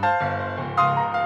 Música